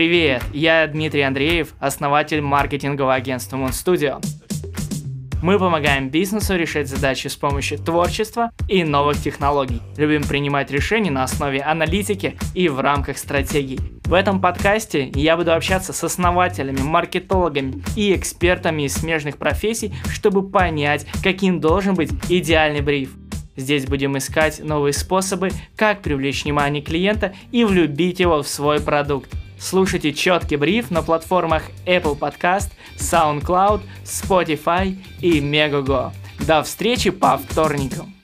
Привет, я Дмитрий Андреев, основатель маркетингового агентства Moon Studio. Мы помогаем бизнесу решать задачи с помощью творчества и новых технологий. Любим принимать решения на основе аналитики и в рамках стратегий. В этом подкасте я буду общаться с основателями, маркетологами и экспертами из смежных профессий, чтобы понять, каким должен быть идеальный бриф. Здесь будем искать новые способы, как привлечь внимание клиента и влюбить его в свой продукт. Слушайте четкий бриф на платформах Apple Podcast, SoundCloud, Spotify и Megogo. До встречи по вторникам!